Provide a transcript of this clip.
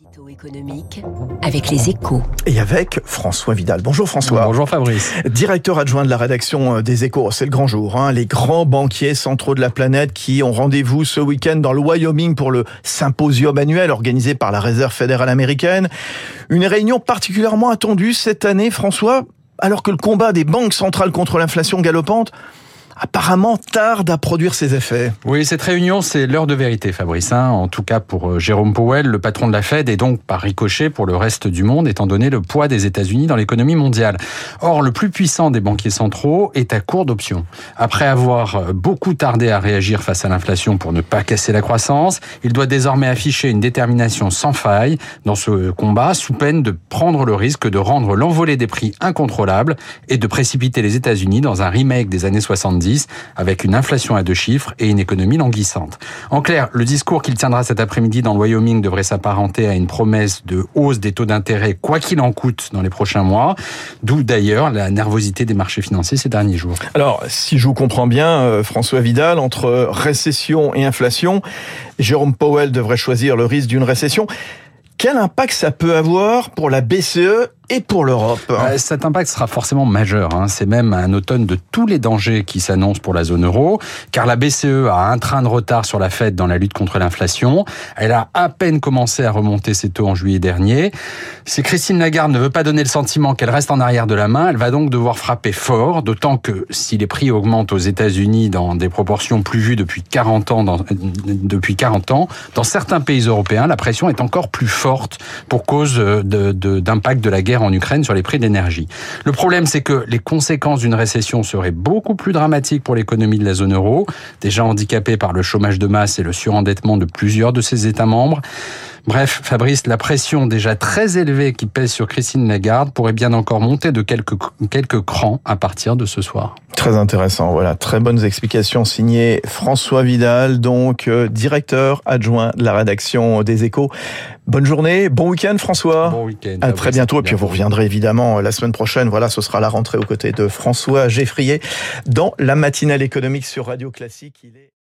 Édito économique avec les échos. Et avec François Vidal. Bonjour François. Bonjour Fabrice. Directeur adjoint de la rédaction des échos. C'est le grand jour. Hein. Les grands banquiers centraux de la planète qui ont rendez-vous ce week-end dans le Wyoming pour le symposium annuel organisé par la Réserve fédérale américaine. Une réunion particulièrement attendue cette année, François, alors que le combat des banques centrales contre l'inflation galopante apparemment tarde à produire ses effets. Oui, cette réunion, c'est l'heure de vérité, Fabrice. Hein. en tout cas pour euh, Jérôme Powell, le patron de la Fed, et donc par ricochet pour le reste du monde, étant donné le poids des États-Unis dans l'économie mondiale. Or, le plus puissant des banquiers centraux est à court d'options. Après avoir euh, beaucoup tardé à réagir face à l'inflation pour ne pas casser la croissance, il doit désormais afficher une détermination sans faille dans ce combat, sous peine de prendre le risque de rendre l'envolée des prix incontrôlable et de précipiter les États-Unis dans un remake des années 70 avec une inflation à deux chiffres et une économie languissante. En clair, le discours qu'il tiendra cet après-midi dans le Wyoming devrait s'apparenter à une promesse de hausse des taux d'intérêt quoi qu'il en coûte dans les prochains mois, d'où d'ailleurs la nervosité des marchés financiers ces derniers jours. Alors, si je vous comprends bien, euh, François Vidal, entre récession et inflation, Jérôme Powell devrait choisir le risque d'une récession. Quel impact ça peut avoir pour la BCE et pour l'Europe. Euh, cet impact sera forcément majeur. Hein. C'est même un automne de tous les dangers qui s'annoncent pour la zone euro, car la BCE a un train de retard sur la Fed dans la lutte contre l'inflation. Elle a à peine commencé à remonter ses taux en juillet dernier. Si Christine Lagarde ne veut pas donner le sentiment qu'elle reste en arrière de la main, elle va donc devoir frapper fort, d'autant que si les prix augmentent aux États-Unis dans des proportions plus vues depuis 40 ans, dans, depuis 40 ans, dans certains pays européens, la pression est encore plus forte pour cause d'impact de, de la guerre en Ukraine sur les prix de l'énergie. Le problème, c'est que les conséquences d'une récession seraient beaucoup plus dramatiques pour l'économie de la zone euro, déjà handicapée par le chômage de masse et le surendettement de plusieurs de ses États membres. Bref, Fabrice, la pression déjà très élevée qui pèse sur Christine Lagarde pourrait bien encore monter de quelques, quelques crans à partir de ce soir. Très intéressant, voilà, très bonnes explications signées François Vidal, donc euh, directeur adjoint de la rédaction des Échos. Bonne journée, bon week-end François. Bon week-end. À très bientôt, et puis vous reviendrez évidemment la semaine prochaine. Voilà, ce sera la rentrée aux côtés de François Geffrier dans la matinale économique sur Radio Classique. Il est